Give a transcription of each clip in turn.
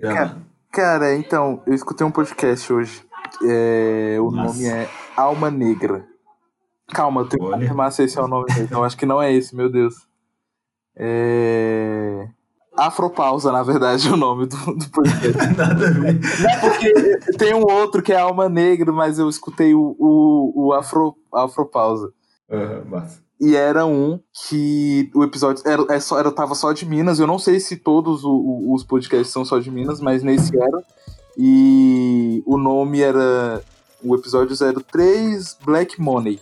Cara, cara, então, eu escutei um podcast hoje. É, o Nossa. nome é Alma Negra. Calma, eu tenho que Olha. confirmar se esse é o nome dele. Não, acho que não é esse, meu Deus. É. Afropausa, na verdade, é o nome do, do podcast. Nada a ver. Porque tem um outro que é Alma Negra, mas eu escutei o, o, o Afro, Afropausa. Aham, massa. E era um que o episódio era, é só, era, tava só de Minas. Eu não sei se todos o- os podcasts são só de Minas, mas nesse era. E o nome era. O episódio 03 Black Money.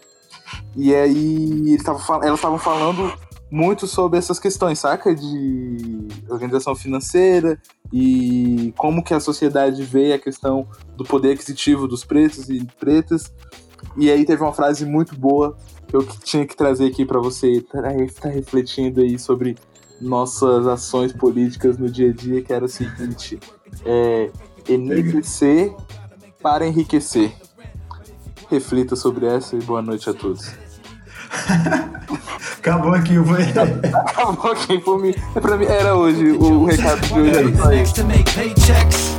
E aí eles elas estavam falando muito sobre essas questões, saca? De organização financeira e como que a sociedade vê a questão do poder aquisitivo dos pretos e pretas. E aí teve uma frase muito boa que eu tinha que trazer aqui pra você estar refletindo aí sobre nossas ações políticas no dia a dia, que era o seguinte: é, enriquecer para enriquecer. Reflita sobre essa e boa noite a todos. Acabou aqui, foi. Acabou aqui por mim. Pra mim era hoje, o recado de hoje era só isso. paychecks.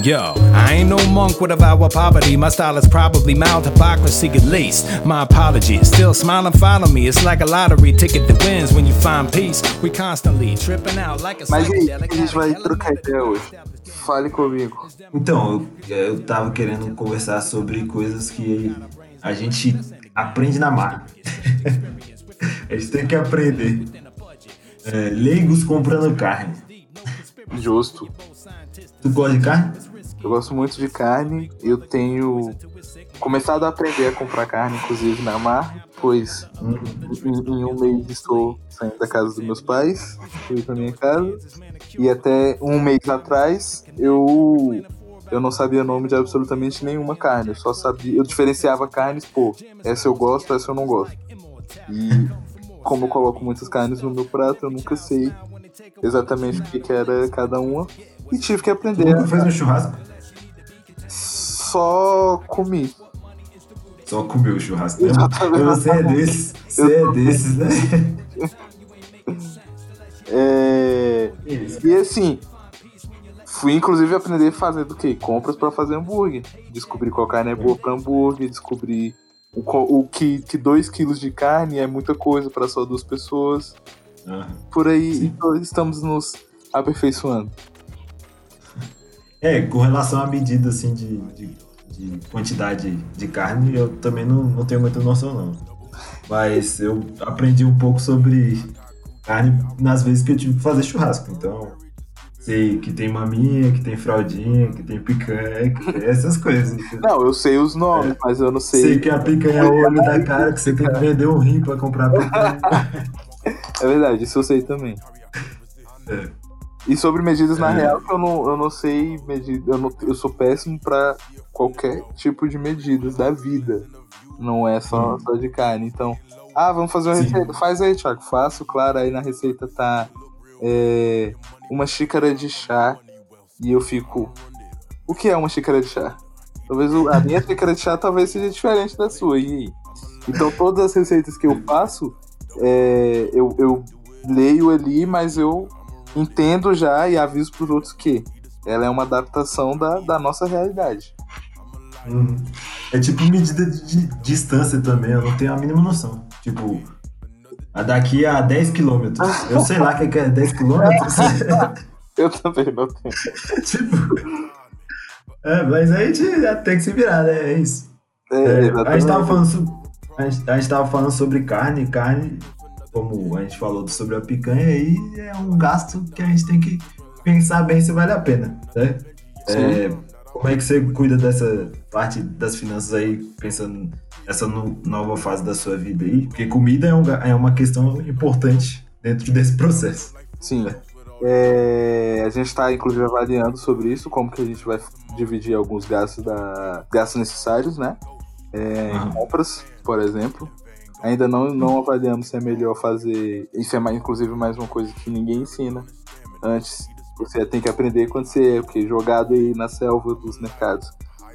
Yo, I ain't no monk with a vow of poverty. My style is probably mild hypocrisy at least. My apologies. Still smile and follow me. It's like a lottery ticket that wins when you find peace. We constantly tripping out like a Mas aí, a gente vai trocar ideia hoje? Fale comigo. Então, eu, eu tava querendo conversar sobre coisas que a gente aprende na marra. a gente tem que aprender. É, leigos comprando carne. Justo. Tu gosta de carne? Eu gosto muito de carne. Eu tenho começado a aprender a comprar carne, inclusive na mar, pois em, em um mês estou saindo da casa dos meus pais, fui pra minha casa. E até um mês atrás eu eu não sabia o nome de absolutamente nenhuma carne. Eu só sabia, eu diferenciava carnes, pô, essa eu gosto, essa eu não gosto. E como eu coloco muitas carnes no meu prato, eu nunca sei exatamente o que, que era cada uma. E tive que aprender. Nunca fez um churrasco? Só comi. Só comeu o churrasco. né? Você é desses. Você é desses, né? É... E assim, fui inclusive aprender a fazer do que? Compras pra fazer hambúrguer. Descobrir qual carne é boa pra hambúrguer, descobrir o, o que 2 quilos de carne é muita coisa pra só duas pessoas. Ah. Por aí então, estamos nos aperfeiçoando. É, com relação à medida assim de, de, de quantidade de carne, eu também não, não tenho muita noção não. Mas eu aprendi um pouco sobre carne nas vezes que eu tive que fazer churrasco. Então, sei que tem maminha, que tem fraldinha, que tem picanha, que tem essas coisas. Não, eu sei os nomes, mas eu não sei. Sei que a picanha é o olho da cara, que você tem que vender um rim pra comprar a picanha. É verdade, isso eu sei também. É. E sobre medidas, na É. real, que eu não, eu não sei medir. Eu, não, eu sou péssimo pra qualquer tipo de medidas da vida. Não é só, só de carne. Então, ah, vamos fazer uma Sim. receita. Faz aí, Thiago. Faço, claro. Aí na receita tá é, uma xícara de chá. E eu fico. O que é uma xícara de chá? Talvez a minha xícara de chá talvez seja diferente da sua. E? Então todas as receitas que eu faço, é, eu, eu leio ali, mas eu entendo já e aviso pros outros que ela é uma adaptação da, da nossa realidade. Uhum. É tipo medida de, de distância também, eu não tenho a mínima noção. Tipo, a daqui a 10 quilômetros. Eu sei lá o que é 10 quilômetros. Eu também não tenho. tipo. É, mas a gente tem que se virar, né? É isso. É, É, a, gente tava falando a, gente, a gente tava falando sobre carne, carne, como a gente falou sobre a picanha, aí é um gasto que a gente tem que pensar bem se vale a pena, né? É, como é que você cuida dessa parte das finanças aí, pensando nessa no- nova fase da sua vida aí? Porque comida é, um é uma questão importante dentro desse processo. Sim. É, a gente está inclusive avaliando sobre isso, como que a gente vai dividir alguns gastos da gastos necessários, né? É, em Aham. compras, por exemplo. Ainda não, não avaliamos se é melhor fazer. Isso é mais, inclusive mais uma coisa que ninguém ensina antes. Você tem que aprender quando você é jogado aí na selva dos mercados.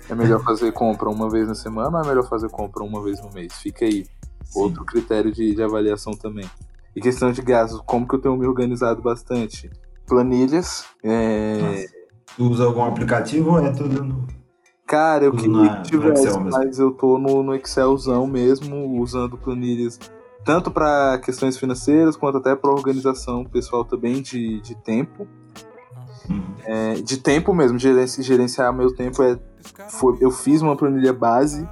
É melhor fazer compra uma vez na semana ou é melhor fazer compra uma vez no mês? Fica aí. Outro critério de, de avaliação também. E questão de gastos, como que eu tenho me organizado bastante? Planilhas, é, Tu usa algum aplicativo ou é tudo no. Cara, eu queria na- que no tivesse, mas eu tô no, no Excelzão mesmo, usando planilhas tanto para questões financeiras quanto até para organização pessoal também de, de tempo. Uhum. É, de tempo mesmo, gerenci- gerenciar meu tempo é. foi- eu fiz uma planilha base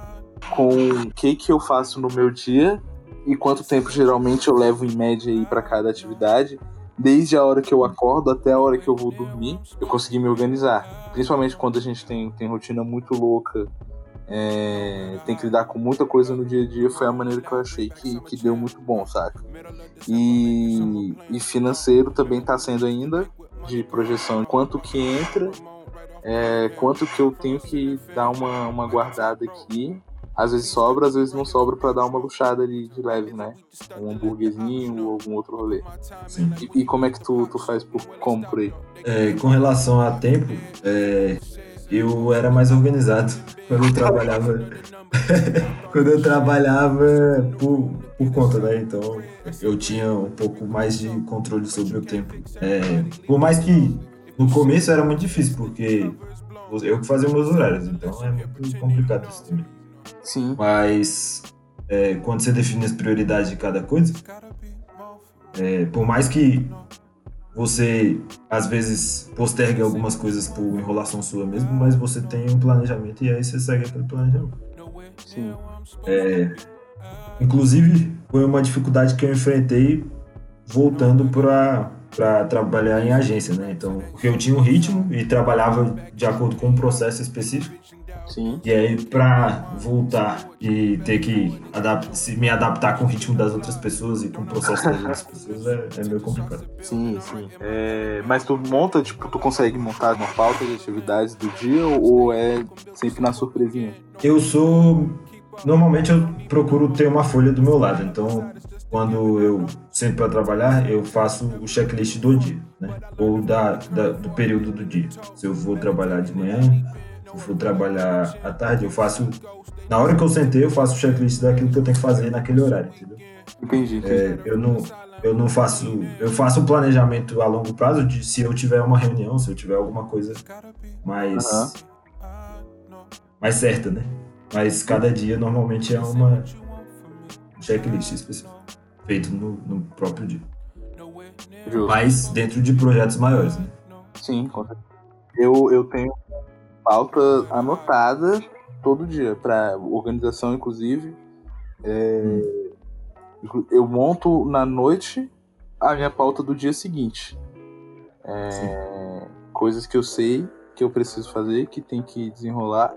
com o que, que eu faço no meu dia e quanto tempo geralmente eu levo em média aí para cada atividade. Desde a hora que eu acordo até a hora que eu vou dormir, eu consegui me organizar. Principalmente quando a gente tem, tem rotina muito louca, é, tem que lidar com muita coisa no dia a dia, foi a maneira que eu achei que, que deu muito bom, saca? E, e financeiro também tá sendo ainda, de projeção, quanto que entra, é, quanto que eu tenho que dar uma, uma guardada aqui. Às vezes sobra, às vezes não sobra pra dar uma luxada ali de leve, né? Um hambúrguerzinho ou algum outro rolê. E, e como é que tu, tu faz por, aí? É, com relação a tempo, é, eu era mais organizado quando eu trabalhava. quando eu trabalhava por, por conta, né? Então eu tinha um pouco mais de controle sobre o tempo. É, por mais que no começo era muito difícil, porque eu que fazia meus horários, então é muito complicado isso também. Sim, Mas é, quando você define as prioridades de cada coisa, é, por mais que você às vezes postergue algumas coisas por enrolação sua mesmo, mas você tem um planejamento e aí você segue aquele planejamento. sim. Inclusive, foi uma dificuldade que eu enfrentei voltando para para trabalhar em agência, né? Então, porque eu tinha um ritmo e trabalhava de acordo com um processo específico. Sim, E aí, pra voltar e ter que adap se me adaptar com o ritmo das outras pessoas e com o processo das outras pessoas é, é meio complicado. sim, sim. É, mas tu monta, tipo, tu consegue montar uma pauta de atividades do dia ou, é sempre na surpresinha? Eu sou. Normalmente eu procuro ter uma folha do meu lado, então quando eu sento para trabalhar, eu faço o checklist do dia, né? Ou da, da- do período do dia. Se eu vou trabalhar de manhã, for trabalhar à tarde, eu faço. Na hora que eu sentei, eu faço o checklist daquilo que eu tenho que fazer naquele horário, entendeu? Entendi, entendi. É, eu não eu não faço eu faço um planejamento a longo prazo de se eu tiver uma reunião se eu tiver alguma coisa mais Aham. mais certa né mas cada dia normalmente é uma checklist específica feito no, no próprio dia Justo. mas dentro de projetos maiores né Sim, com certeza. Eu, eu tenho pauta anotada todo dia, para organização, inclusive. É, inclu- Eu monto na noite a minha pauta do dia seguinte. É, coisas que eu sei que eu preciso fazer, que tem que desenrolar.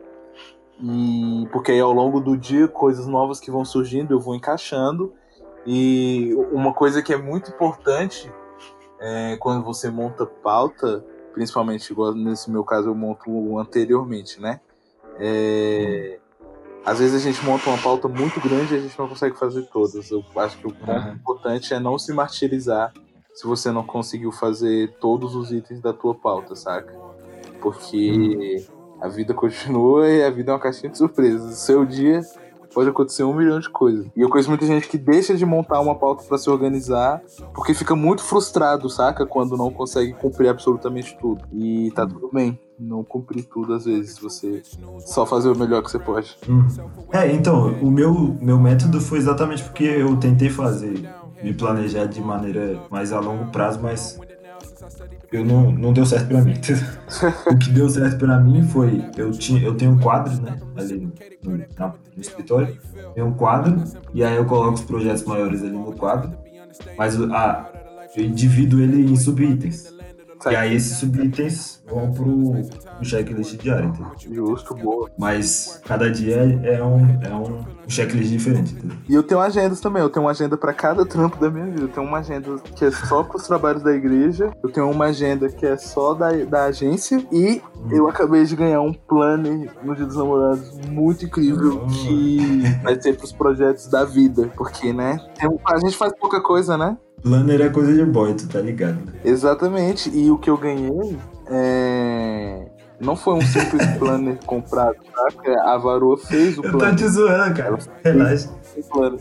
E porque aí ao longo do dia, coisas novas que vão surgindo, eu vou encaixando. E uma coisa que é muito importante é, quando você monta pauta, principalmente igual nesse meu caso eu monto anteriormente, né? É, às vezes a gente monta uma pauta muito grande e a gente não consegue fazer todas. Eu acho que o ponto Uhum. importante é não se martirizar se você não conseguiu fazer todos os itens da tua pauta, saca? Porque a vida continua e a vida é uma caixinha de surpresas. O seu dia pode acontecer um milhão de coisas. E eu conheço muita gente que deixa de montar uma pauta pra se organizar porque fica muito frustrado, saca? Quando não consegue cumprir absolutamente tudo. E tá tudo bem não cumprir tudo às vezes, você só fazer o melhor que você pode. Uhum. é então o meu meu método foi exatamente porque eu tentei fazer me planejar de maneira mais a longo prazo mas eu não, não deu certo pra mim. o que deu certo pra mim foi eu tinha eu tenho um quadro, né, ali no, na- no escritório, tem um quadro e aí eu coloco os projetos maiores ali no quadro, mas a eu divido ele em subitens. E aí esses subitens vão pro, checklist diário, entendeu? Justo, boa. Mas cada dia é, um, é um checklist diferente, entendeu? E eu tenho agendas também, eu tenho uma agenda pra cada trampo da minha vida. Eu tenho uma agenda que é só pros trabalhos da igreja, eu tenho uma agenda que é só da, da agência e eu acabei de ganhar um planner no Dia dos Namorados muito incrível Ah. que vai ser pros projetos da vida. Porque, né? tem a gente faz pouca coisa, né? Planner é coisa de boy, tu tá ligado, né? Exatamente. E o que eu ganhei é. Não foi um simples planner comprado, saca? A Varoa fez o Eu tô planner. te zoando, cara. Relaxa. planner.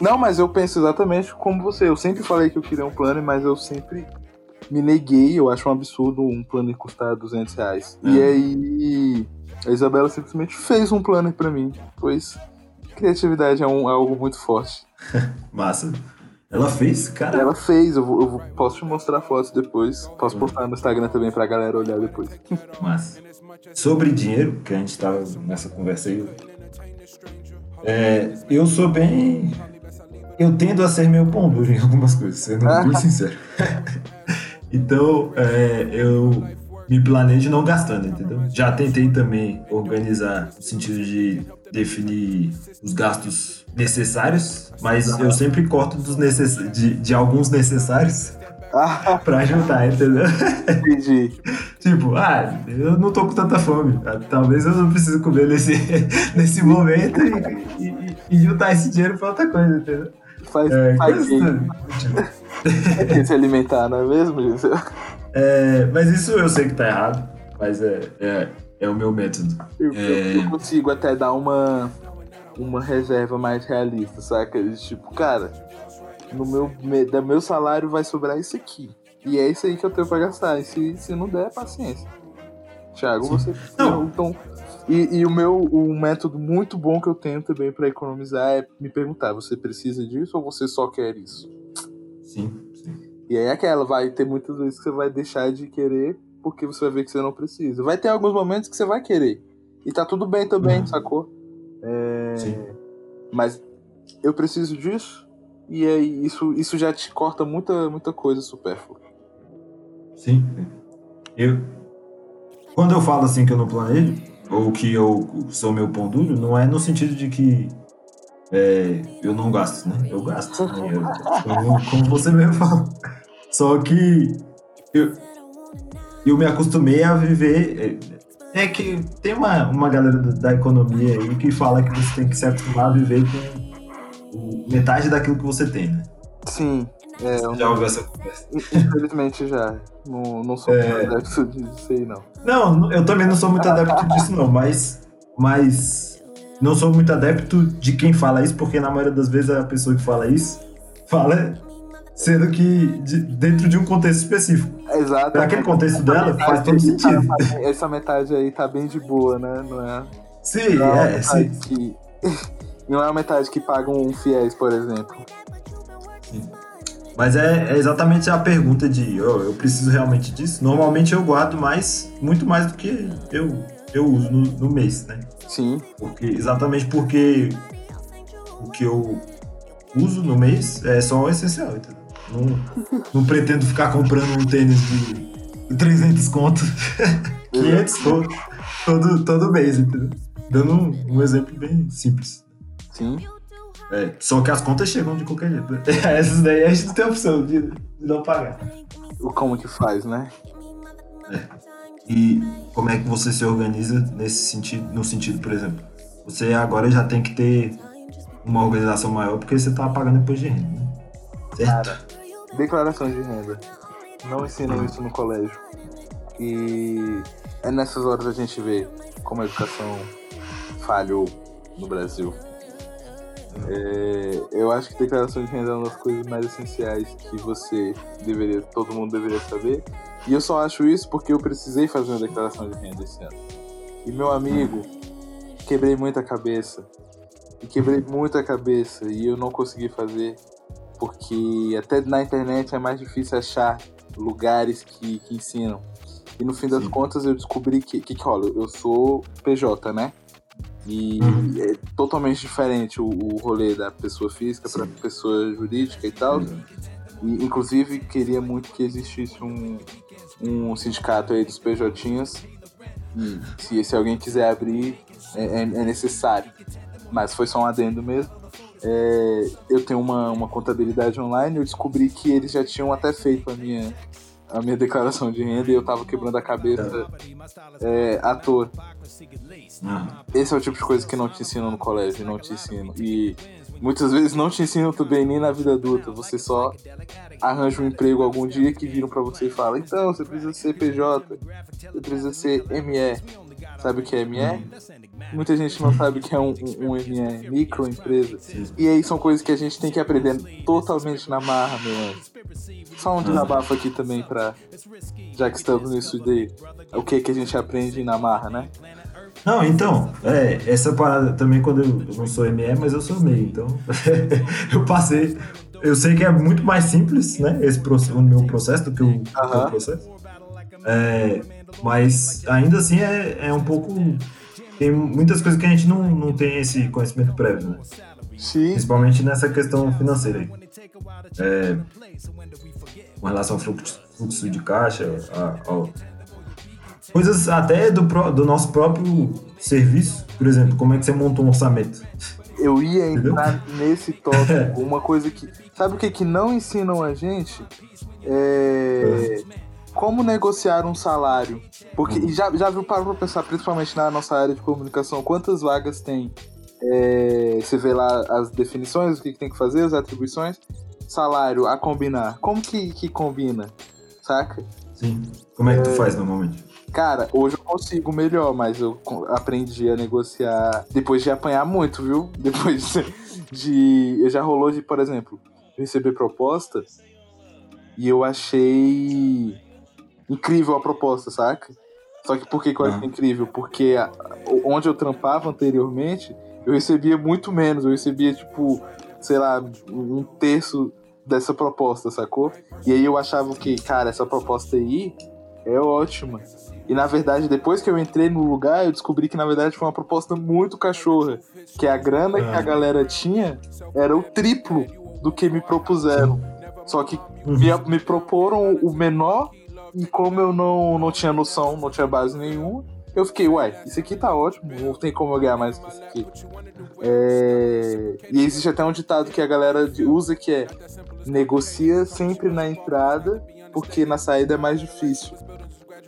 Não, mas eu penso exatamente como você. Eu sempre falei que eu queria um planner, mas eu sempre me neguei, eu acho um absurdo um planner custar 200 reais. E aí a Isabela simplesmente fez um planner pra mim, pois criatividade é, um, é algo muito forte. Massa. Ela fez, cara. Ela fez, eu, vou, eu posso te mostrar fotos depois. Posso postar no Instagram também pra galera olhar depois. Massa. Sobre dinheiro, que a gente tava nessa conversa aí. é, eu sou bem. Eu tendo a ser meio pão em algumas coisas, sendo bem sincero. então, é, eu me planejo não gastando, entendeu? Já tentei também organizar no sentido de definir os gastos necessários, mas eu sempre corto dos necess... de, de alguns necessários Ah, pra ajudar, entendeu? entendi. Tipo, ah, eu não tô com tanta fome. Ah, Talvez eu não precise comer nesse, nesse momento e, e- e juntar esse dinheiro pra outra coisa, entendeu? Faz, É, faz bem. do- Quer se alimentar, não é mesmo, Gisele? É, mas isso eu sei que tá errado, mas é, é, é o meu método. Eu, É. eu- consigo até dar uma, uma reserva mais realista, saca? Tipo, cara, no meu, me- da meu salário vai sobrar isso aqui. E é isso aí que eu tenho pra gastar. E se, se não der, paciência. Thiago, você. Não. Então, e, e o meu um método muito bom que eu tenho também pra economizar é me perguntar: você precisa disso ou você só quer isso? Sim, sim. E aí é aquela, vai ter muitas vezes que você vai deixar de querer porque você vai ver que você não precisa. Vai ter alguns momentos que você vai querer. E tá tudo bem também, Uhum. sacou? É, Sim. Mas eu preciso disso. E aí isso, isso já te corta muita, muita coisa supérflua. Sim. Eu, quando eu falo assim que eu não planejo, ou que eu sou meu pão duro, não é no sentido de que é, eu não gasto, né? Eu gasto. né? Eu- como, como você mesmo falou. Só que eu, eu me acostumei a viver. É, é que tem uma, uma galera da, economia aí que fala que você tem que se acostumar a viver com metade daquilo que você tem, né? Sim, é, já ouviu essa conversa? infelizmente já. Não, não sou É. é... adepto disso aí, não. Não, eu também não sou muito adepto disso, não, mas. Mas. Não sou muito adepto de quem fala isso, porque na maioria das vezes a pessoa que fala isso fala sendo que de- dentro de um contexto específico. Exato. Pra aquele contexto dela, faz todo sentido. Essa metade aí tá bem de boa, né? Não é. Sim, Não é é, sim. que. Não é uma metade que paga um fiéis, por exemplo. Mas é, é exatamente a pergunta de "Oh, eu preciso realmente disso. Normalmente eu guardo mais, muito mais do que eu, eu uso no, no mês, né? Sim, Porque, exatamente porque o que eu uso no mês é só o essencial, entendeu? Não, não pretendo ficar comprando um tênis de 300 conto, 500 todo, todo, todo mês, entendeu? Dando um, um exemplo bem simples. sim. É, só que as contas chegam de qualquer jeito. né? Essas daí a gente não tem opção de, de não pagar. O como que faz, né? E como é que você se organiza nesse sentido, no sentido, por exemplo, você agora já tem que ter uma organização maior porque você tá pagando imposto de renda, né? Certo? Declaração de renda. Não ensinam isso no colégio. E é nessas horas a gente vê como a educação falhou no Brasil. É, eu acho que declaração de renda é uma das coisas mais essenciais que você deveria, todo mundo deveria saber. E eu só acho isso porque eu precisei fazer uma declaração de renda esse ano. E meu amigo, quebrei muita cabeça. E quebrei muita cabeça e eu não consegui fazer porque até na internet é mais difícil achar lugares que, que ensinam. E no fim das Sim. contas eu descobri que, que que rola? Eu sou PJ, né? E Uhum. é totalmente diferente o, o rolê da pessoa física para pessoa jurídica e tal. E, inclusive, queria muito que existisse um, um sindicato aí dos PJinhas. E se, se alguém quiser abrir, é, é- é necessário. Mas foi só um adendo mesmo. É, eu tenho uma, uma contabilidade online, eu descobri que eles já tinham até feito a minha, a minha declaração de renda e eu tava quebrando a cabeça é, à toa. Ah, Esse é o tipo de coisa que não te ensinam no colégio, não te ensinam. E muitas vezes não te ensinam também nem na vida adulta. Você só arranja um emprego algum dia que viram pra você e falam: então, você precisa ser PJ, você precisa ser ME. Sabe o que é ME? Muita gente não sabe que é um, um, um ME, microempresa. E aí são coisas que a gente tem que aprender totalmente na marra, meu anjo. Só um desabafo aqui também pra. Já que estamos nisso daí. O que que a gente aprende na marra, né? Não, então, é, essa parada também quando eu, eu não sou ME, mas eu sou MEI, então eu passei. Eu sei que é muito mais simples, né? Esse o meu processo do que o, Aham. o processo. É, mas ainda assim é, é um pouco. Tem muitas coisas que a gente não, não tem esse conhecimento prévio, né? Sim. Principalmente nessa questão financeira aí. É, com relação ao fluxo, fluxo de caixa, a- ao- coisas até do, do nosso próprio serviço. Por exemplo, como é que você monta um orçamento? Eu ia Entendeu? entrar nesse tópico. Uma coisa que. Sabe o que, que não ensinam a gente? É. Como negociar um salário. Porque já, já viu para pensar, principalmente na nossa área de comunicação, quantas vagas tem? É, você vê lá as definições, o que, que tem que fazer, as atribuições. Salário a combinar. Como que, que combina? Saca? Sim. Como é que tu faz normalmente? Cara, hoje eu consigo melhor, mas eu aprendi a negociar depois de apanhar muito, viu? Depois de. de- eu já rolou de, por exemplo, receber proposta e eu achei incrível a proposta, saca? Só que por que, que eu Ah. achei incrível? Porque a- onde eu trampava anteriormente, eu recebia muito menos. Eu recebia, tipo, sei lá, um terço dessa proposta, sacou? E aí eu achava que, cara, essa proposta aí é ótima. E na verdade, depois que eu entrei no lugar, eu descobri que na verdade foi uma proposta muito cachorra. Que a grana que a Ah. galera tinha era o triplo do que me propuseram. Só que Uhum. me, me proporam o menor, e como eu não, não tinha noção, não tinha base nenhuma, eu fiquei, uai, isso aqui tá ótimo, não tem como eu ganhar mais que isso aqui. É, E existe até um ditado que a galera usa que é negocia sempre na entrada, porque na saída é mais difícil.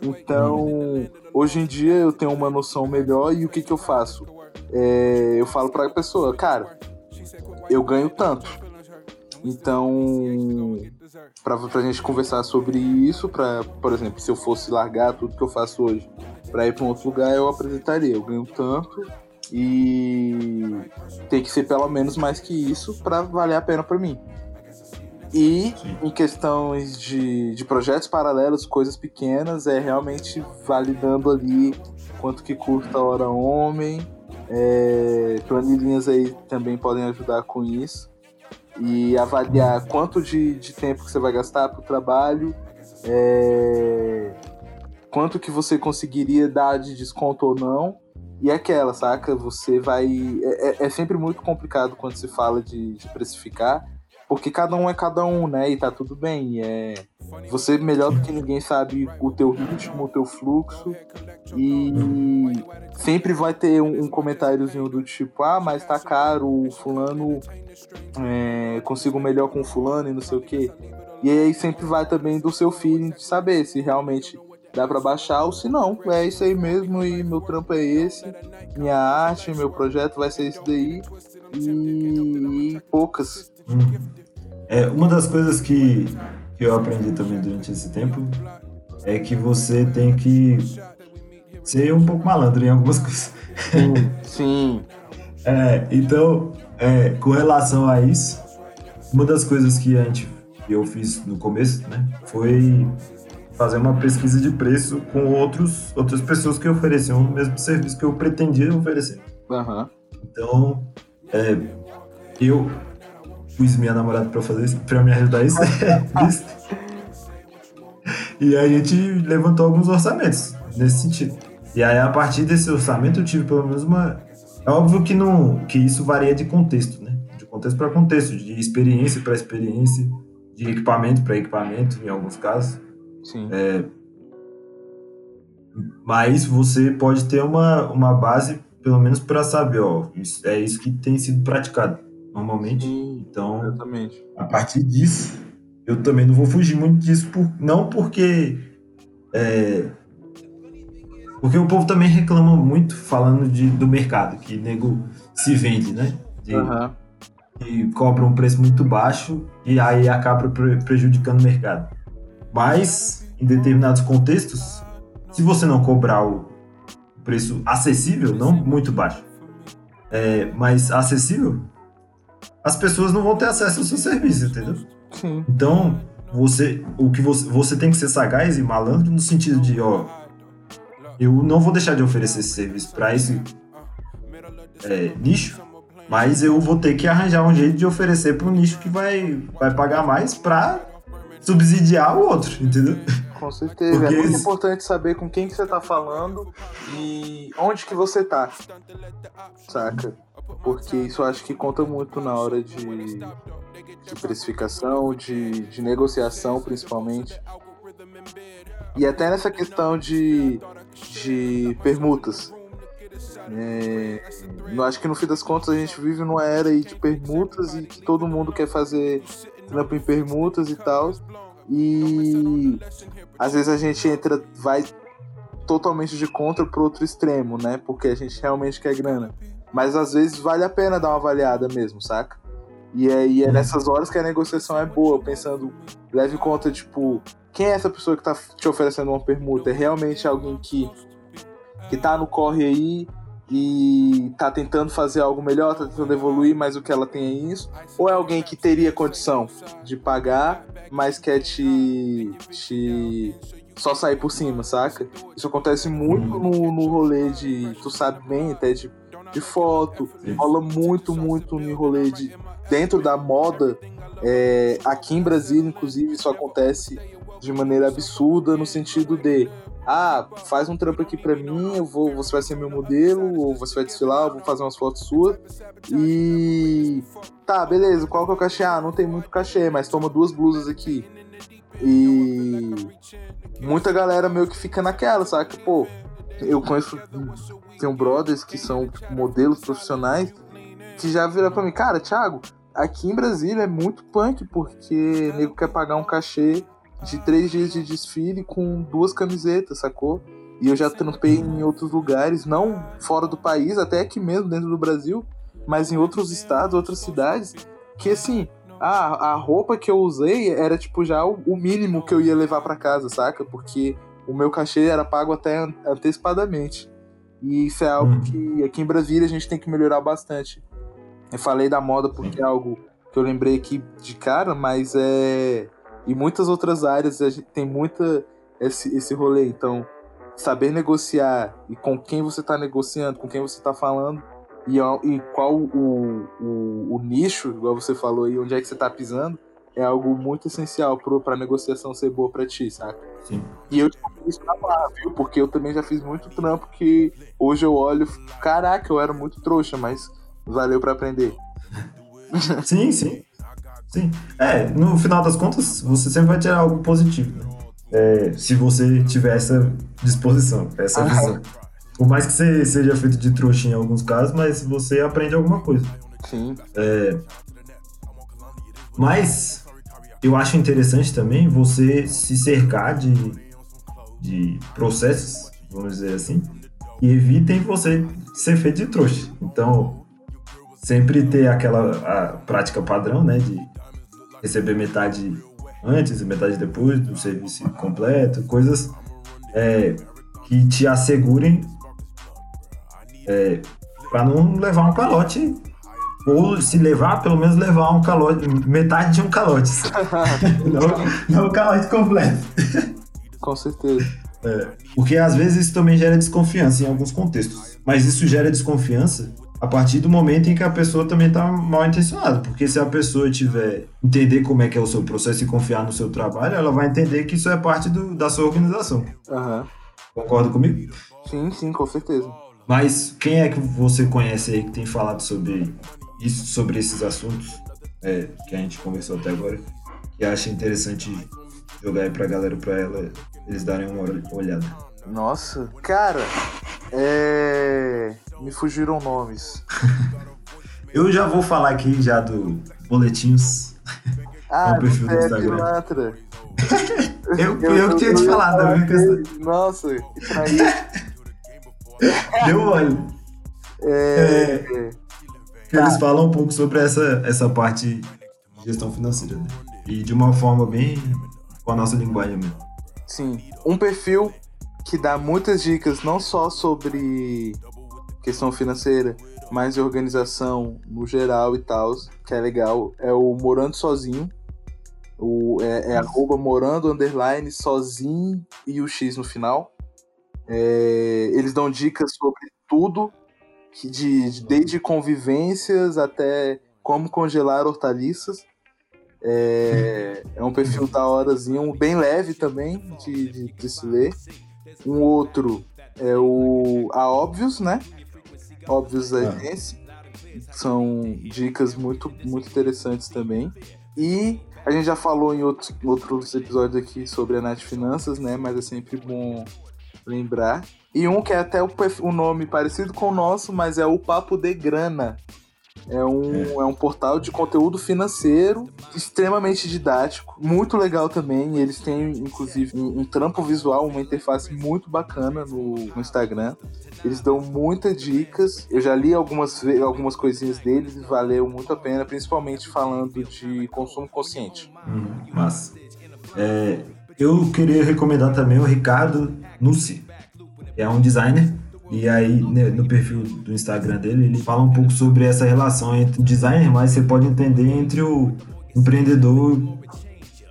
Então, hoje em dia eu tenho uma noção melhor e o que, que eu faço? É, eu falo pra pessoa, cara, eu ganho tanto. Então, pra, pra gente conversar sobre isso, pra, por exemplo, se eu fosse largar tudo que eu faço hoje pra ir pra um outro lugar, eu apresentaria. Eu ganho tanto e tem que ser pelo menos mais que isso pra valer a pena pra mim. E Sim. em questões de, de projetos paralelos, coisas pequenas, é realmente validando ali quanto que custa a hora homem. É, planilhinhas aí também podem ajudar com isso. E avaliar quanto de, de tempo que você vai gastar pro trabalho, é, quanto que você conseguiria dar de desconto ou não. E aquela, saca? Você vai. É, é- é sempre muito complicado quando se fala de, de precificar, porque cada um é cada um, né? E tá tudo bem. É, você melhor do que ninguém sabe o teu ritmo, o teu fluxo. E sempre vai ter um, um comentáriozinho do tipo, ah, mas tá caro, o fulano é, consigo melhor com o fulano e não sei o que. E aí sempre vai também do seu feeling de saber se realmente dá pra baixar ou se não. É isso aí mesmo e meu trampo é esse. Minha arte, meu projeto vai ser isso daí. E, e poucas. Uhum. É, uma das coisas que, que eu aprendi também durante esse tempo é que você tem que ser um pouco malandro em algumas coisas. Sim. É, então, é, com relação a isso, uma das coisas que a gente, eu fiz no começo, né, foi fazer uma pesquisa de preço com outros, outras pessoas que ofereciam o mesmo serviço que eu pretendia oferecer. Aham. Então, é, eu pus minha namorada pra fazer isso, pra me ajudar isso. e a gente levantou alguns orçamentos nesse sentido. E aí, a partir desse orçamento, eu tive pelo menos uma. É óbvio que, não, que isso varia de contexto, né? De contexto para contexto, de experiência para experiência, de equipamento para equipamento, em alguns casos. Sim. Mas você pode ter uma, uma base, pelo menos para saber, ó, isso, é isso que tem sido praticado normalmente. Sim, Então, exatamente. a partir disso, eu também não vou fugir muito disso, por, não porque. é, porque o povo também reclama muito falando de, do mercado, que nego se vende, né? De, Aham. e cobra um preço muito baixo e aí acaba pre- prejudicando o mercado. Mas, em determinados contextos, se você não cobrar o preço acessível, não muito baixo, é, mas acessível, as pessoas não vão ter acesso ao seu serviço, entendeu? Sim. Então, você, o que você, você tem que ser sagaz e malandro no sentido de, ó, eu não vou deixar de oferecer esse serviço para esse é, nicho, mas eu vou ter que arranjar um jeito de oferecer para um nicho que vai, vai pagar mais para subsidiar o outro, entendeu? Com certeza. Porque é muito isso- importante saber com quem que você tá falando e onde que você tá. Saca? Porque isso acho que conta muito na hora de, de precificação, de, de negociação, principalmente. E até nessa questão de, de permutas. É, eu acho que no fim das contas a gente vive numa era de permutas e que todo mundo quer fazer trampo em permutas e tal. E às vezes a gente entra, vai totalmente de contra pro outro extremo, né? Porque a gente realmente quer grana. Mas às vezes vale a pena dar uma avaliada mesmo, saca? E aí é nessas horas que a negociação é boa, pensando, leve em conta, tipo, quem é essa pessoa que tá te oferecendo uma permuta? É realmente alguém que, que tá no corre aí e tá tentando fazer algo melhor, tá tentando evoluir, mas o que ela tem é isso? Ou é alguém que teria condição de pagar, mas quer te, te só sair por cima, saca? Isso acontece muito no, no rolê de, tu sabe bem, até de, de foto, Sim. rola muito, muito no rolê de dentro da moda. é, aqui em Brasília, inclusive, isso acontece de maneira absurda no sentido de ah, faz um trampo aqui pra mim, eu vou, você vai ser meu modelo, ou você vai desfilar, eu vou fazer umas fotos suas. E tá, beleza, qual que é o cachê? Ah, não tem muito cachê, mas toma duas blusas aqui. E muita galera meio que fica naquela, saca? Pô, eu conheço, tenho brothers que são tipo, modelos profissionais que já viram pra mim, cara, Thiago, aqui em Brasília é muito punk porque nego quer pagar um cachê de três dias de desfile com duas camisetas, sacou? E eu já trampei em outros lugares, não fora do país, até aqui mesmo, dentro do Brasil, mas em outros estados, outras cidades, que assim, a, a roupa que eu usei era tipo já o, o mínimo que eu ia levar pra casa, saca? Porque o meu cachê era pago até an- antecipadamente. E isso é algo Uhum. que aqui em Brasília a gente tem que melhorar bastante. Eu falei da moda porque é algo que eu lembrei aqui de cara, mas é. Em muitas outras áreas a gente tem muita esse, esse rolê. Então, saber negociar e com quem você está negociando, com quem você está falando e, e qual o, o, o nicho, igual você falou aí, onde é que você está pisando, é algo muito essencial para a negociação ser boa para ti, saca? Sim. E eu te falo isso na barra, viu? Porque eu também já fiz muito trampo que hoje eu olho, caraca, eu era muito trouxa, mas valeu para aprender. Sim, sim. Sim. É, no final das contas, você sempre vai tirar algo positivo. né? É, se você tiver essa disposição, essa visão. Por mais que você seja feito de trouxa em alguns casos, mas você aprende alguma coisa. Sim, Mas eu acho interessante também você se cercar de, de processos, vamos dizer assim, que evitem você ser feito de trouxa. Então, sempre ter aquela prática padrão, né, de receber metade antes e metade depois do serviço completo, coisas é, que te assegurem para não levar um calote ou se levar, pelo menos levar um calote, metade de um calote. não, não o calote completo. com certeza. É, porque às vezes isso também gera desconfiança em alguns contextos. Mas isso gera desconfiança a partir do momento em que a pessoa também está mal intencionada. Porque se a pessoa tiver entender como é que é o seu processo e confiar no seu trabalho, ela vai entender que isso é parte do- da sua organização. Aham. Concorda comigo? Sim, sim, com certeza. Mas quem é que você conhece aí que tem falado sobre isso, sobre esses assuntos é, que a gente conversou até agora, que acha interessante jogar aí pra galera, pra ela, eles darem uma ol- olhada. Nossa, cara, é. Me fugiram nomes. Eu já vou falar aqui já do Boletinhos. Ah, É o perfil do é Instagram. Eu, eu, eu que tinha te falado, viu? que dele. Nossa, que traí. Deu olho. É. Que Eles falam um pouco sobre essa, essa parte de gestão financeira, né? E de uma forma bem com a nossa linguagem mesmo. Sim. Um perfil que dá muitas dicas, não só sobre questão financeira, mas de organização no geral e tal, que é legal, é o Morando Sozinho. O, é, é arroba morando underline sozinho e o X no final. É, eles dão dicas sobre tudo, de, de, desde convivências até como congelar hortaliças. É, é um perfil da horazinho, bem leve também de, de, de, se ler. Um outro é o A Óbvios, né? Óbvios é ah. esse. São dicas muito, muito interessantes também. E a gente já falou em outros, outros episódios aqui sobre a Nath Finanças, né? Mas é sempre bom lembrar. E um que é até o, o nome parecido com o nosso, mas é o Papo de Grana. É um, é. é um portal de conteúdo financeiro extremamente didático, muito legal também. Eles têm, inclusive, um, um trampo visual, uma interface muito bacana no, no, Instagram. Eles dão muitas dicas. Eu já li algumas, algumas coisinhas deles e valeu muito a pena, principalmente falando de consumo consciente. Hum, massa. É, eu queria recomendar também o Ricardo Nussi, é um designer e aí, né, no perfil do Instagram dele, ele fala um pouco sobre essa relação entre o designer, mas você pode entender entre o empreendedor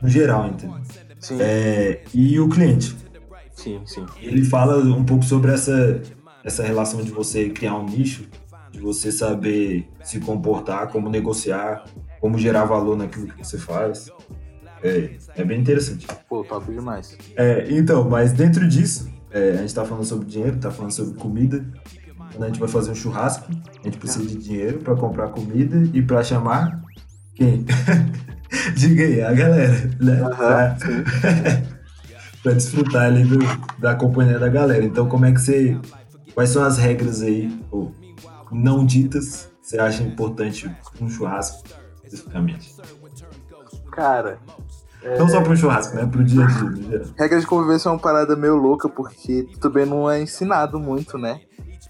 no geral, entendeu? Sim. É, e o cliente. Sim, sim. Ele fala um pouco sobre essa, essa relação de você criar um nicho, de você saber se comportar, como negociar, como gerar valor naquilo que você faz. É, é bem interessante. Pô, top demais. É, então, mas dentro disso, é, a gente tá falando sobre dinheiro, tá falando sobre comida. Quando a gente vai fazer um churrasco, a gente precisa de dinheiro para comprar comida e para chamar quem? Diga aí, a galera, né? Uhum, pra, pra desfrutar ali do, da companhia da galera. Então, como é que você. Quais são as regras aí, ou não ditas, que você acha importante um churrasco, especificamente? Cara, é... Não só pro churrasco, né? Pro dia a dia. Regra de convivência é uma parada meio louca, porque tu também não é ensinado muito, né?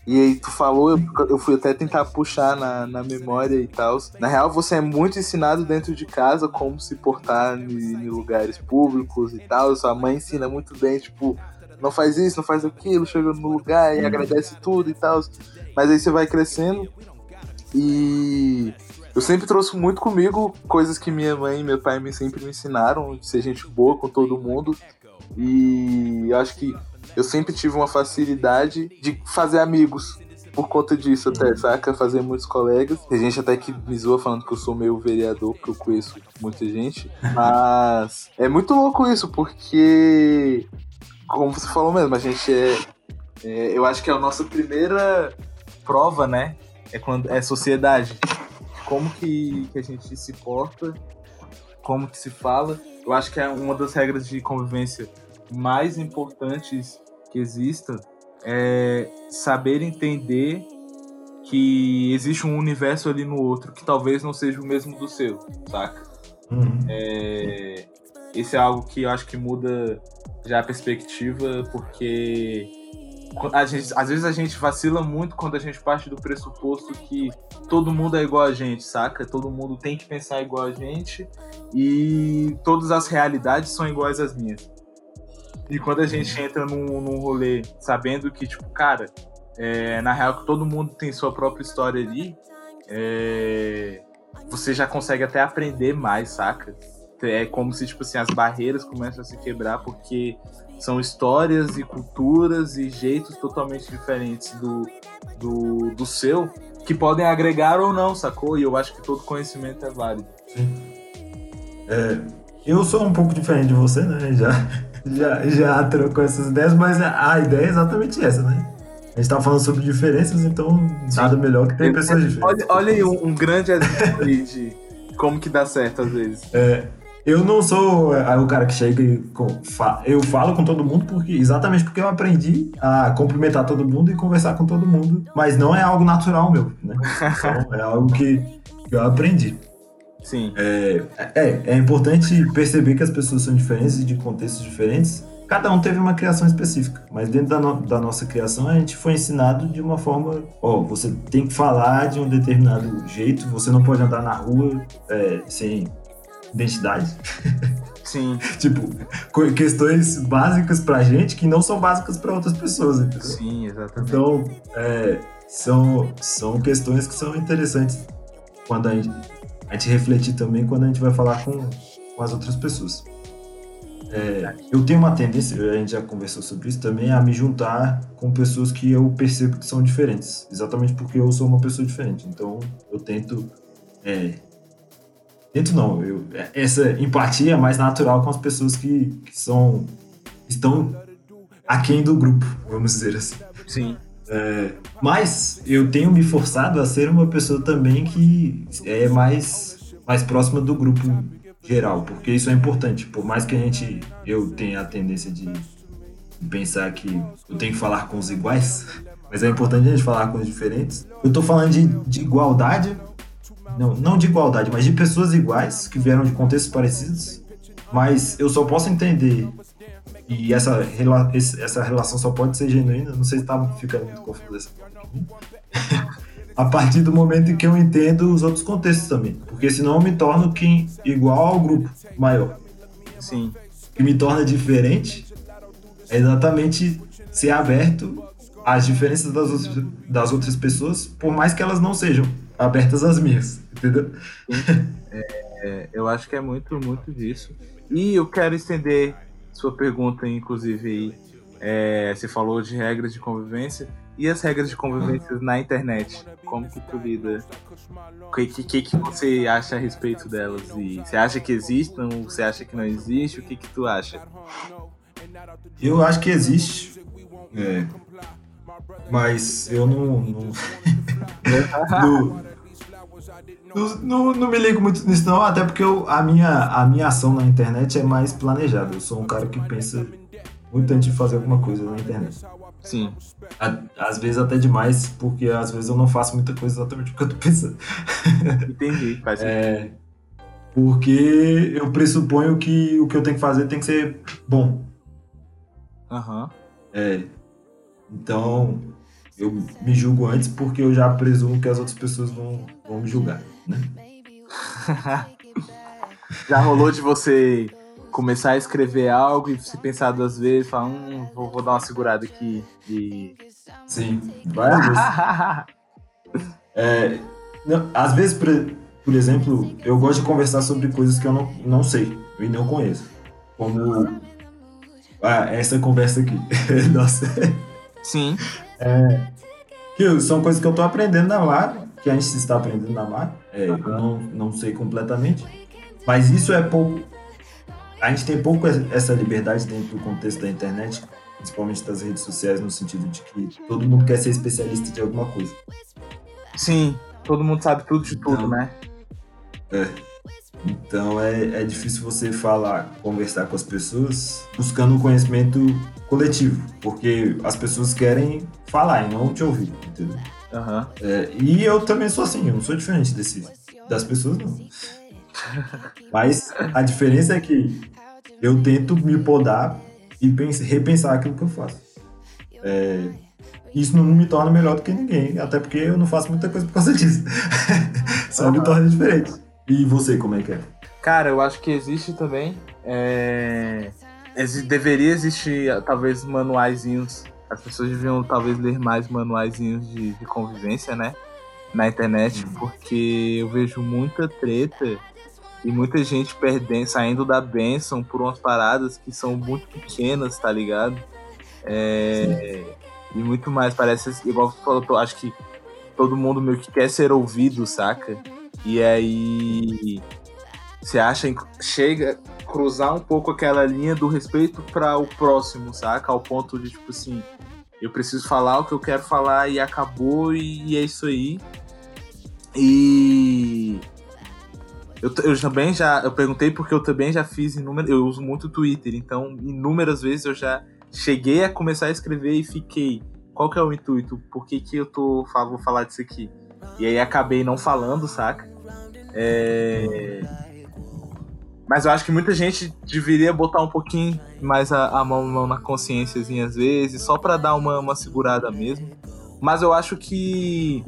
E aí tu falou, eu, eu fui até tentar puxar na, na memória e tal. Na real, você é muito ensinado dentro de casa como se portar em, em lugares públicos e tal. Sua mãe ensina muito bem, tipo, não faz isso, não faz aquilo, chega no lugar e agradece tudo e tal. Mas aí você vai crescendo e eu sempre trouxe muito comigo coisas que minha mãe e meu pai me sempre me ensinaram, de ser gente boa com todo mundo. E acho que eu sempre tive uma facilidade de fazer amigos por conta disso até, saca? Fazer muitos colegas. Tem gente até que me zoa falando que eu sou meio vereador, porque eu conheço muita gente. Mas é muito louco isso, porque, como você falou mesmo, a gente é. é eu acho que é a nossa primeira prova, né? É quando é sociedade como que, que a gente se porta, como que se fala. Eu acho que é uma das regras de convivência mais importantes que exista é saber entender que existe um universo ali no outro que talvez não seja o mesmo do seu, saca? Uhum. É, esse é algo que eu acho que muda já a perspectiva, porque a gente, às vezes a gente vacila muito quando a gente parte do pressuposto que todo mundo é igual a gente, saca? Todo mundo tem que pensar igual a gente e todas as realidades são iguais às minhas. E quando a gente entra num, num rolê sabendo que, tipo, cara, é, na real que todo mundo tem sua própria história ali, é, você já consegue até aprender mais, saca? É como se, tipo assim, as barreiras começam a se quebrar porque são histórias e culturas e jeitos totalmente diferentes do, do, do seu que podem agregar ou não, sacou? E eu acho que todo conhecimento é válido. Sim. É, eu sou um pouco diferente de você, né? Já, já, já trocou essas ideias, mas a ideia é exatamente essa, né? A gente tá falando sobre diferenças, então nada melhor que ter pessoas diferentes. Olha, olha aí um, um grande exemplo de como que dá certo às vezes. É, eu não sou é, o cara que chega e eu falo com todo mundo porque exatamente porque eu aprendi a cumprimentar todo mundo e conversar com todo mundo, mas não é algo natural meu, né? Então, é algo que eu aprendi. Sim. É, é, é importante perceber que as pessoas são diferentes e de contextos diferentes. Cada um teve uma criação específica, mas dentro da, no, da nossa criação a gente foi ensinado de uma forma: ó, você tem que falar de um determinado jeito, você não pode andar na rua é, sem identidade. Sim. tipo, questões básicas pra gente que não são básicas para outras pessoas, entendeu? Sim, exatamente. Então, é, são, são questões que são interessantes quando a gente, a gente refletir também quando a gente vai falar com, com as outras pessoas. É, eu tenho uma tendência, a gente já conversou sobre isso também, a me juntar com pessoas que eu percebo que são diferentes. Exatamente porque eu sou uma pessoa diferente. Então eu tento. É, tento não, eu, essa empatia é mais natural com as pessoas que, que são. estão aquém do grupo, vamos dizer assim. Sim. É, mas eu tenho me forçado a ser uma pessoa também que é mais, mais próxima do grupo geral, porque isso é importante. Por mais que a gente, eu tenha a tendência de pensar que eu tenho que falar com os iguais, mas é importante a gente falar com os diferentes. Eu tô falando de, de igualdade, não, não de igualdade, mas de pessoas iguais, que vieram de contextos parecidos, mas eu só posso entender e essa, essa relação só pode ser genuína, não sei se tá ficando muito confuso essa a partir do momento em que eu entendo os outros contextos também. Porque senão eu me torno quem igual ao grupo maior. Sim. O que me torna diferente é exatamente ser aberto às diferenças das, das outras pessoas, por mais que elas não sejam abertas às minhas, entendeu? É, eu acho que é muito, muito disso. E eu quero estender sua pergunta, inclusive, aí. É, você falou de regras de convivência. E as regras de convivência na internet? Como que tu lida? O que, que, que você acha a respeito delas? E você acha que existem? Você acha que não existe? O que, que tu acha? Eu acho que existe. É. Mas eu não. Não, não, não, não, me ligo muito nisso, não, até porque eu, a, minha, a minha ação na internet é mais planejada. Eu sou um cara que pensa muito antes de fazer alguma coisa na internet. Sim. Às vezes até demais, porque às vezes eu não faço muita coisa exatamente porque eu tô pensando. Entendi, faz é, Porque eu pressuponho que o que eu tenho que fazer tem que ser bom. Aham. Uhum. É. Então, eu me julgo antes porque eu já presumo que as outras pessoas vão, vão me julgar? já rolou de você começar a escrever algo e se pensar duas vezes, falar, hum, vou, vou dar uma segurada aqui e. Sim, várias vezes. é, não, às vezes, por, por exemplo, eu gosto de conversar sobre coisas que eu não, não sei e não conheço. Como ah, essa conversa aqui. Nossa. Sim. É, que são coisas que eu tô aprendendo na mar, que a gente está aprendendo na mar. É, eu não, não sei completamente. Mas isso é pouco a gente tem pouco essa liberdade dentro do contexto da internet, principalmente das redes sociais, no sentido de que todo mundo quer ser especialista de alguma coisa. Sim, todo mundo sabe tudo de então, tudo, né? É. Então é, é difícil você falar, conversar com as pessoas buscando um conhecimento coletivo, porque as pessoas querem falar e não te ouvir, entendeu? Uhum. É, e eu também sou assim, eu não sou diferente desse, das pessoas, não. Mas a diferença é que eu tento me podar e repensar aquilo que eu faço. É, isso não me torna melhor do que ninguém, até porque eu não faço muita coisa por causa disso. Só uhum. me torna diferente. E você, como é que é? Cara, eu acho que existe também. É... Deveria existir, talvez, manuaizinhos. As pessoas deviam, talvez, ler mais manuaizinhos de, de convivência, né? Na internet, uhum. porque eu vejo muita treta e muita gente perdendo, saindo da benção por umas paradas que são muito pequenas, tá ligado? É, e muito mais, parece, igual você falou, acho que todo mundo meio que quer ser ouvido, saca? E aí você acha, chega cruzar um pouco aquela linha do respeito para o próximo, saca? Ao ponto de, tipo assim, eu preciso falar o que eu quero falar e acabou e, e é isso aí. E eu, eu também já. Eu perguntei porque eu também já fiz inúmeras. Eu uso muito o Twitter, então inúmeras vezes eu já cheguei a começar a escrever e fiquei. Qual que é o intuito? Por que, que eu tô, vou falar disso aqui? E aí acabei não falando, saca? É... Mas eu acho que muita gente deveria botar um pouquinho mais a, a mão, mão na consciência às vezes, só para dar uma, uma segurada mesmo. Mas eu acho que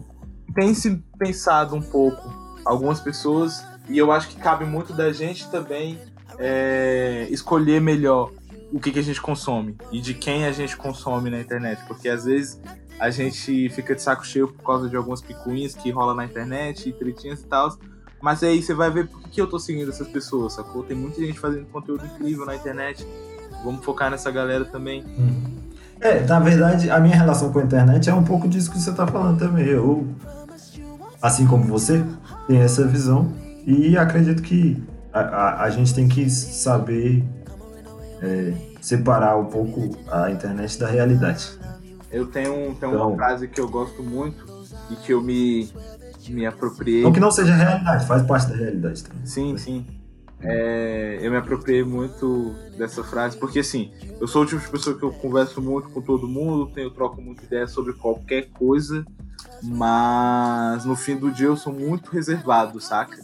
tem se pensado um pouco. Algumas pessoas e eu acho que cabe muito da gente também é, escolher melhor o que, que a gente consome e de quem a gente consome na internet, porque às vezes a gente fica de saco cheio por causa de algumas picuinhas que rola na internet, e tretinhas e tal. Mas aí você vai ver por que, eu tô seguindo essas pessoas, sacou? Tem muita gente fazendo conteúdo incrível na internet. Vamos focar nessa galera também. É, na verdade, a minha relação com a internet é um pouco disso que você tá falando também. Eu, assim como você, tenho essa visão e acredito que a, a, a gente tem que saber é, separar um pouco a internet da realidade. Eu tenho, tenho Então- uma frase que eu gosto muito e que eu me, me apropriei. Não que não seja realidade, faz parte da realidade também. Sim, sim. É, eu me apropriei muito dessa frase, porque assim, eu sou o tipo de pessoa que eu converso muito com todo mundo, tenho troco muita ideia sobre qualquer coisa, mas no fim do dia eu sou muito reservado, saca?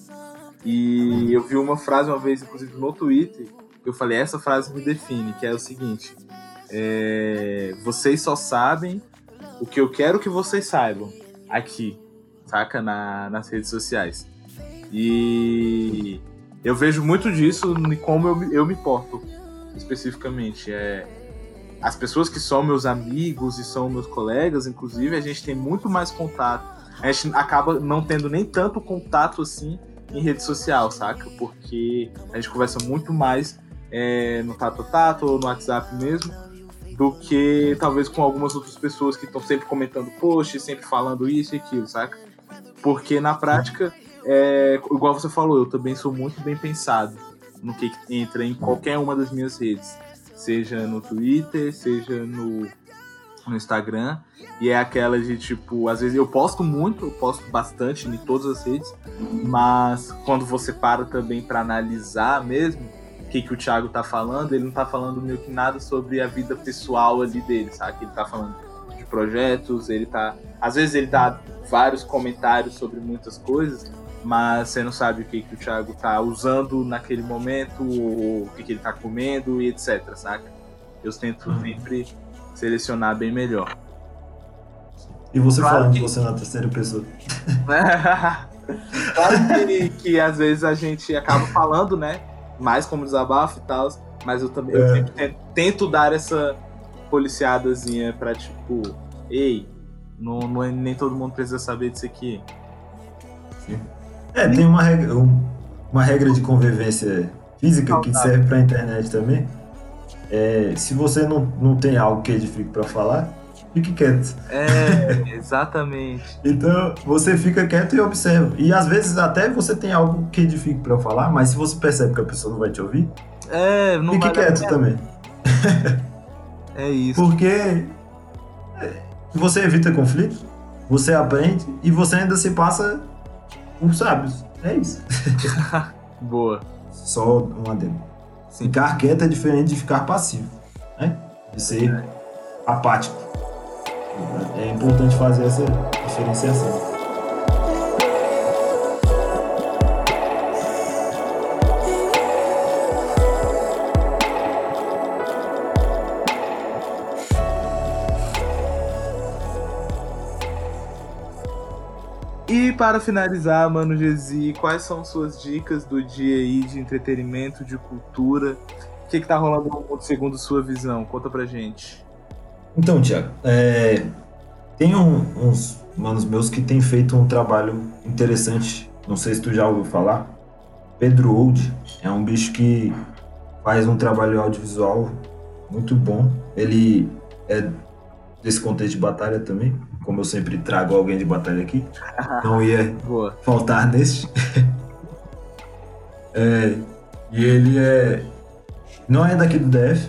E eu vi uma frase uma vez, inclusive no Twitter, que eu falei, essa frase me define, que é o seguinte: é, vocês só sabem o que eu quero que vocês saibam aqui, saca? Na, nas redes sociais. E eu vejo muito disso em como eu, eu me porto, especificamente. É, as pessoas que são meus amigos e são meus colegas, inclusive, a gente tem muito mais contato. A gente acaba não tendo nem tanto contato assim em rede social, saca? Porque a gente conversa muito mais é, no tato tato ou no WhatsApp mesmo do que talvez com algumas outras pessoas que estão sempre comentando posts, sempre falando isso e aquilo, saca? Porque na prática, é, igual você falou, eu também sou muito bem pensado no que que entra em qualquer uma das minhas redes, seja no Twitter, seja no, no Instagram, e é aquela de tipo, às vezes eu posto muito, eu posto bastante em todas as redes, mas quando você para também para analisar mesmo o que, que o Thiago tá falando, ele não tá falando meio que nada sobre a vida pessoal ali dele, sabe? Ele tá falando de projetos, ele tá. Às vezes ele dá vários comentários sobre muitas coisas, mas você não sabe o que, que o Thiago tá usando naquele momento, ou o que, que ele tá comendo e etc, saca? Eu tento sempre selecionar bem melhor. E você Claro falando que- você na terceira pessoa. claro que, que às vezes a gente acaba falando, né? Mais como desabafo e tal, mas eu também eu É. sempre tento, tento dar essa policiadazinha pra tipo, ei, não, não é- nem todo mundo precisa saber disso aqui. É, tem uma regra, um- uma regra de convivência física que serve pra internet também. É, se você não, não tem algo que edifique pra falar, fique quieto. É, exatamente. Então, você fica quieto e observa. E às vezes até você tem algo que edifique pra falar, mas se você percebe que a pessoa não vai te ouvir, É, não fique vale quieto também. É isso. Porque é, você evita conflito, você aprende e você ainda se passa por sábios. É isso. Boa. Só um adendo. Sim. Ficar quieto é diferente de ficar passivo, né? De ser apático. É importante fazer essa diferenciação. E para finalizar, mano Gezi, quais são suas dicas do dia aí de entretenimento, de cultura? O que, que tá rolando no mundo segundo sua visão? Conta pra gente. Então, Tiago, é, tem um- uns manos meus que têm feito um trabalho interessante. Não sei se tu já ouviu falar. Pedro Old é um bicho que faz um trabalho audiovisual muito bom. Ele é desse contexto de batalha também. Como eu sempre trago alguém de batalha aqui, não ia Boa. faltar neste. É, e ele é. Não é daqui do DF.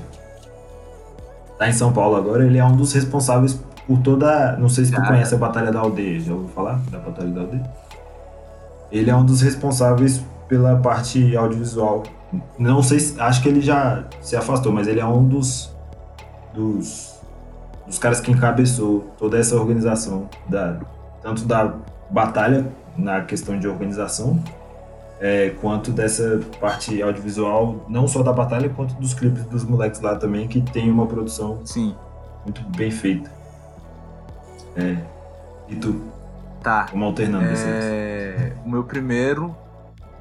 Tá em São Paulo agora. Ele é um dos responsáveis por toda. Não sei se tu Cara. conhece a Batalha da Aldeia. Já ouviu falar da Batalha da Aldeia? Ele é um dos responsáveis pela parte audiovisual. Não sei se. Acho que ele já se afastou, mas ele é um dos. dos. Dos caras que encabeçou toda essa organização. Da, tanto da batalha na questão de organização, é, quanto dessa parte audiovisual, não só da batalha, quanto dos clipes dos moleques lá também, que tem uma produção Sim. muito bem feita. É, e tu, Tá. vamos alternando. É, o meu primeiro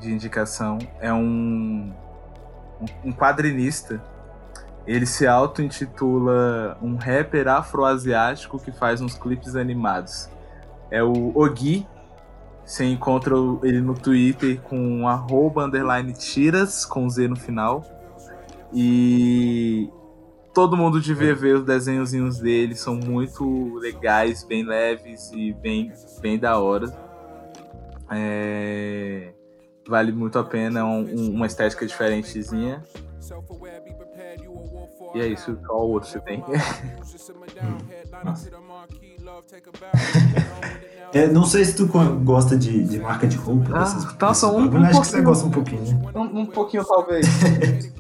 de indicação é um um quadrinista. Ele se auto-intitula um rapper afroasiático que faz uns clipes animados. É o Ogi. Você encontra ele no Twitter com arroba underline tiras, com Z no final. E todo mundo devia ver os desenhozinhos dele, são muito legais, bem leves e bem, bem da hora. É... Vale muito a pena, é um, uma estética diferentezinha. E é isso, qual outro você tem? é, não sei se tu gosta de, de marca de roupa. Ah, dessas, tá, só um, um Acho que você gosta um pouquinho, né? Um, um pouquinho, talvez.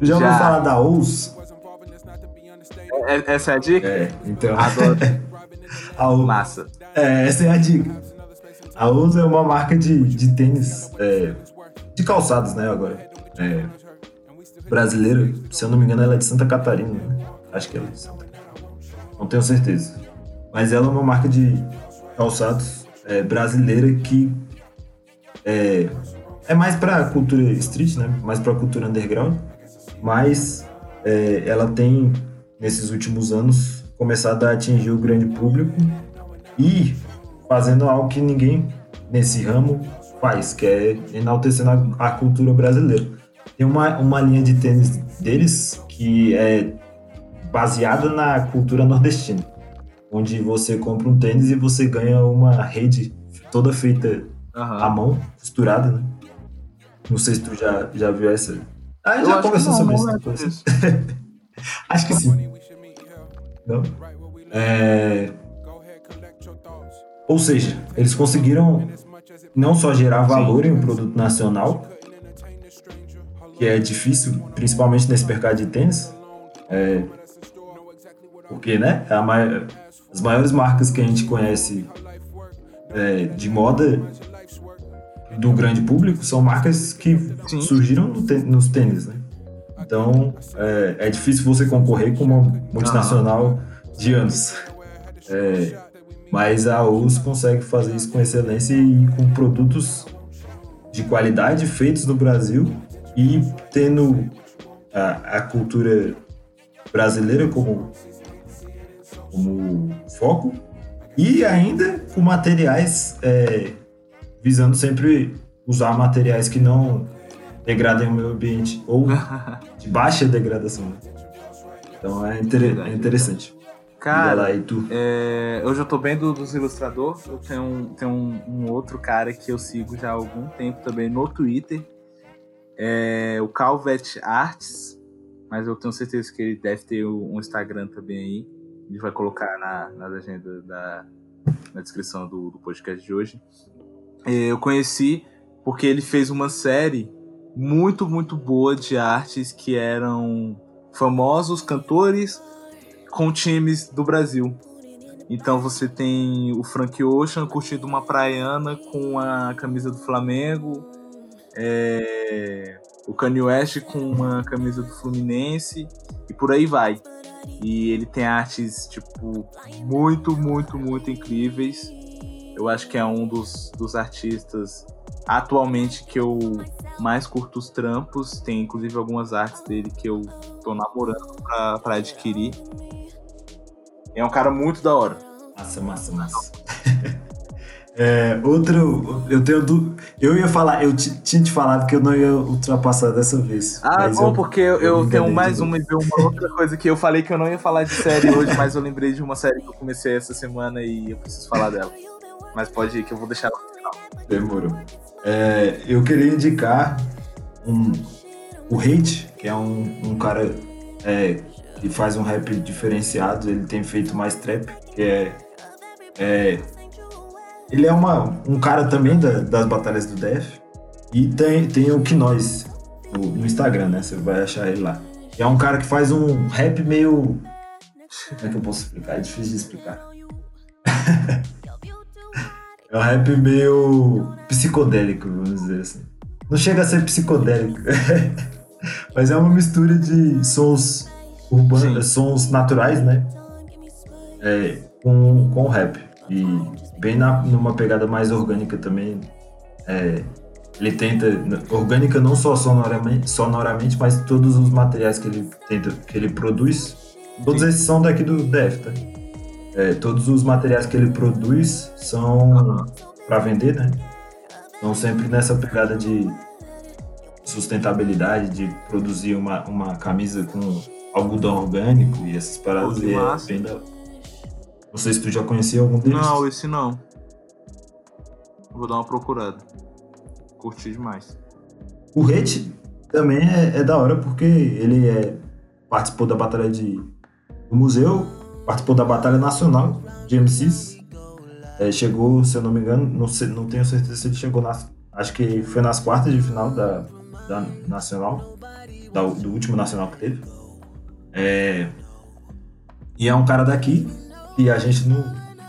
Já ouviu falar da OUS? É, é, essa é a dica? É, então. Adoro. a OUS, Massa. É, essa é a dica. A OUS é uma marca de, de tênis, é, de calçados, né, agora. É, brasileira, se eu não me engano, ela é de Santa Catarina, né? Acho que ela é de Santa Catarina. Não tenho certeza. Mas ela é uma marca de calçados é, brasileira que é, é mais pra cultura street, né? Mais pra cultura underground. Mas é, ela tem, nesses últimos anos, começado a atingir o grande público e fazendo algo que ninguém nesse ramo faz, que é enaltecendo a, a cultura brasileira. Tem uma, uma linha de tênis deles que é baseada na cultura nordestina, onde você compra um tênis e você ganha uma rede toda feita uhum. à mão, costurada, né? Não sei se tu já, já viu essa. Ah, já conversou sobre isso. acho que sim. Não? É... Ou seja, eles conseguiram não só gerar valor em um produto nacional, que é difícil, principalmente nesse mercado de tênis, é, porque, né, é maior, as maiores marcas que a gente conhece é, de moda do grande público são marcas que Sim. surgiram no nos tênis, né? Então, é, é, difícil você concorrer com uma multinacional de anos. É, mas a US consegue fazer isso com excelência e com produtos de qualidade feitos no Brasil e tendo a, a cultura brasileira como, como foco e ainda com materiais é, visando sempre usar materiais que não degradem o meio ambiente ou de baixa degradação. Né? Então é, inter, é interessante. Cara, lá, tu? É, eu já tô bem do, dos ilustradores. Eu tenho, um, tenho um, um, outro cara que eu sigo já há algum tempo também no Twitter. É o Calvet Arts. Mas eu tenho certeza que ele deve ter um Instagram também aí. Gente vai colocar na, na legenda da na descrição do, do podcast de hoje. É, eu conheci porque ele fez uma série muito, muito boa de artes que eram famosos cantores com times do Brasil. Então você tem o Frank Ocean curtindo uma praiana com a camisa do Flamengo, é, o Kanye West com uma camisa do Fluminense e por aí vai. E ele tem artes tipo muito, muito, muito incríveis. Eu acho que é um dos, dos artistas atualmente que eu mais curto os trampos. Tem inclusive algumas artes dele que eu tô namorando para adquirir. É um cara muito da hora. Massa, massa, massa. é, outro, eu tenho du... Eu ia falar, eu tinha te falado que eu não ia ultrapassar dessa vez. Ah, bom, eu, porque eu, eu tenho mais uma e uma outra coisa que eu falei que eu não ia falar de série hoje, mas eu lembrei de uma série que eu comecei essa semana e eu preciso falar dela. Mas pode ir, que eu vou deixar no final. Demorou. É, eu queria indicar um, o Hate, que é um, um cara é, que faz um rap diferenciado, ele tem feito mais trap, que é. Ele é uma, um cara também da, das batalhas do Def. E tem, tem o Knois no, no Instagram, né? Você vai achar ele lá. E é um cara que faz um rap meio. Como é que eu posso explicar? É difícil de explicar. é um rap meio psicodélico, vamos dizer assim. Não chega a ser psicodélico, mas é uma mistura de sons urbanos, sons naturais, né? É, com, com rap. E bem na, numa pegada mais orgânica também. É, ele tenta orgânica não só sonoramente, sonoramente, mas todos os materiais que ele tenta que ele produz, todos esses são daqui do DF, tá? É, todos os materiais que ele produz são para vender, né? São sempre nessa pegada de sustentabilidade, de produzir uma, uma camisa com algodão orgânico e essas paradas. Pô, é bem da... Não sei se tu já conhecia algum deles. Não, esse não. Vou dar uma procurada. Curti demais. O Rete também é, é da hora porque ele é, participou da batalha de, do museu, participou da batalha nacional de MCs. É, chegou, se eu não me engano, não, sei, não tenho certeza se ele chegou nas. Acho que foi nas quartas de final da, da nacional, da- do último nacional que teve. É, e é um cara daqui que a gente não,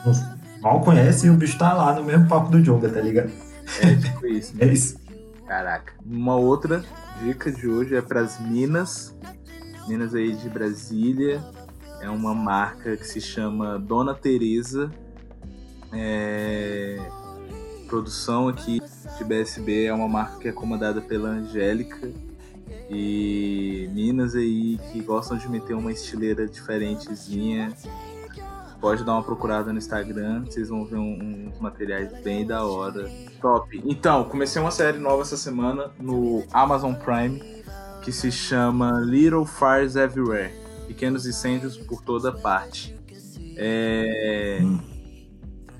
não- mal conhece e o bicho tá lá no mesmo papo do Jonga, tá ligado? É tipo isso. É isso. Caraca. Uma outra dica de hoje é para as Minas. Minas aí de Brasília. É uma marca que se chama Dona Teresa. É... Produção aqui de BSB é uma marca que é comandada pela Angélica. E Minas aí que gostam de meter uma estileira diferentezinha. Pode dar uma procurada no Instagram, vocês vão ver um- uns materiais bem da hora. Top. Então, comecei uma série nova essa semana no Amazon Prime que se chama Little Fires Everywhere Pequenos Incêndios por Toda Parte. É,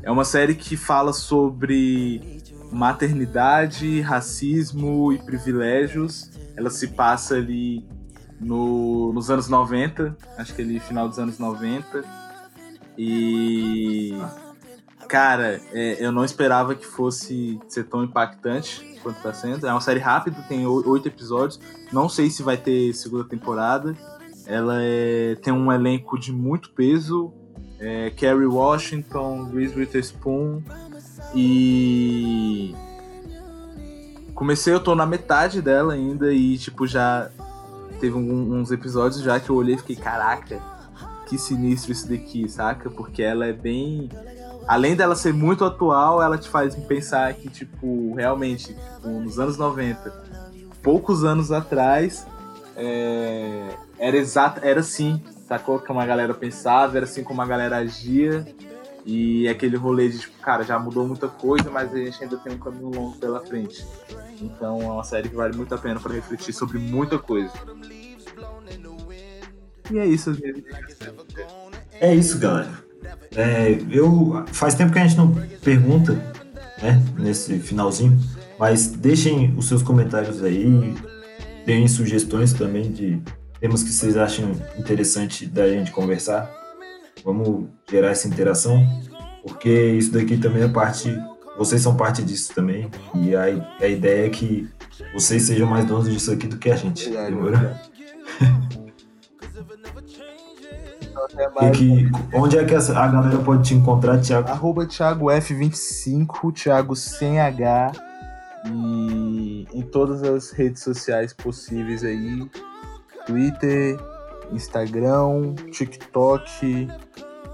é uma série que fala sobre maternidade, racismo e privilégios. Ela se passa ali no, nos anos 90, acho que ali final dos anos 90. E. Cara, é, eu não esperava que fosse ser tão impactante quanto tá sendo. É uma série rápida, tem oito episódios. Não sei se vai ter segunda temporada. Ela é- tem um elenco de muito peso. É, Kerry Washington, Reese Witherspoon e comecei, eu tô na metade dela ainda e tipo já teve um- uns episódios já que eu olhei e fiquei, caraca, que sinistro isso daqui, saca? Porque ela é bem. Além dela ser muito atual, ela te faz pensar que, tipo, realmente, tipo, nos anos 90, poucos anos atrás, é, era exato, era assim, sacou? Como a galera pensava, era assim como a galera agia. E aquele rolê de, tipo, cara, já mudou muita coisa, mas a gente ainda tem um caminho longo pela frente. Então é uma série que vale muito a pena pra refletir sobre muita coisa. E é isso. É isso, galera. É, eu faz tempo que a gente não pergunta, né, nesse finalzinho, mas deixem os seus comentários aí, deem sugestões também de temas que vocês acham interessante da gente conversar. Vamos gerar essa interação, porque isso daqui também é parte, vocês são parte disso também, e a, a ideia é que vocês sejam mais donos disso aqui do que a gente. E que, onde é que essa- a galera pode te encontrar, Thiago? Arroba Thiago F25, Thiago sem H. E em todas as redes sociais possíveis aí. Twitter, Instagram, TikTok.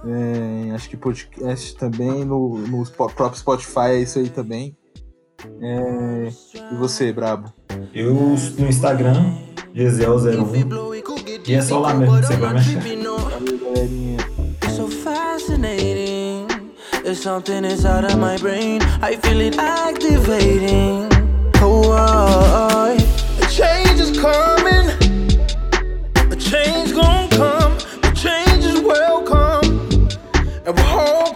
é, acho que podcast também. No, no próprio Spotify é isso aí também. É, e você, Brabo? Eu no Instagram, Gesiel01. E é só lá mesmo que você vai me achar. Valeu, galerinha. It's so fascinating. There's something inside of my brain. I feel it activating. Oh, I, a change is coming. A change gonna come. A change is welcome. And we're all